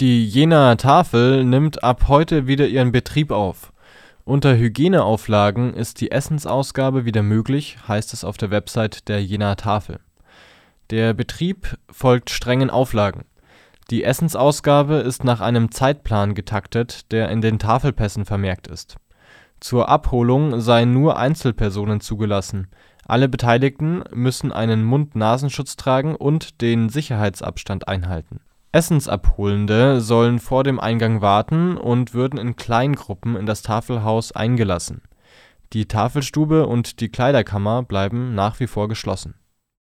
Die Jenaer Tafel nimmt ab heute wieder ihren Betrieb auf. Unter Hygieneauflagen ist die Essensausgabe wieder möglich, heißt es auf der Website der Jenaer Tafel. Der Betrieb folgt strengen Auflagen. Die Essensausgabe ist nach einem Zeitplan getaktet, der in den Tafelpässen vermerkt ist. Zur Abholung seien nur Einzelpersonen zugelassen, alle Beteiligten müssen einen Mund-Nasenschutz tragen und den Sicherheitsabstand einhalten Essensabholende sollen vor dem Eingang warten und würden in Kleingruppen in das Tafelhaus eingelassen. Die Tafelstube und die Kleiderkammer bleiben nach wie vor geschlossen